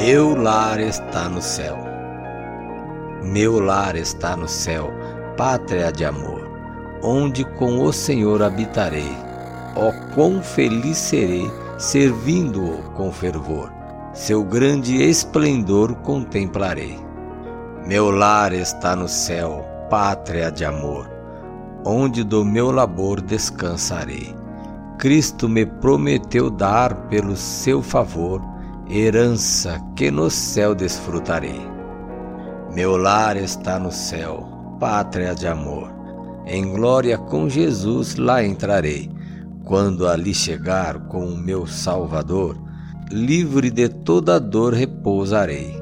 Meu lar está no céu. Meu lar está no céu, pátria de amor, onde com o Senhor habitarei. Ó oh, quão feliz serei, servindo-o com fervor. Seu grande esplendor contemplarei. Meu lar está no céu, pátria de amor, onde do meu labor descansarei. Cristo me prometeu dar pelo seu favor herança que no céu desfrutarei. Meu lar está no céu, pátria de amor. Em glória com Jesus lá entrarei. Quando ali chegar com o meu Salvador, livre de toda dor repousarei.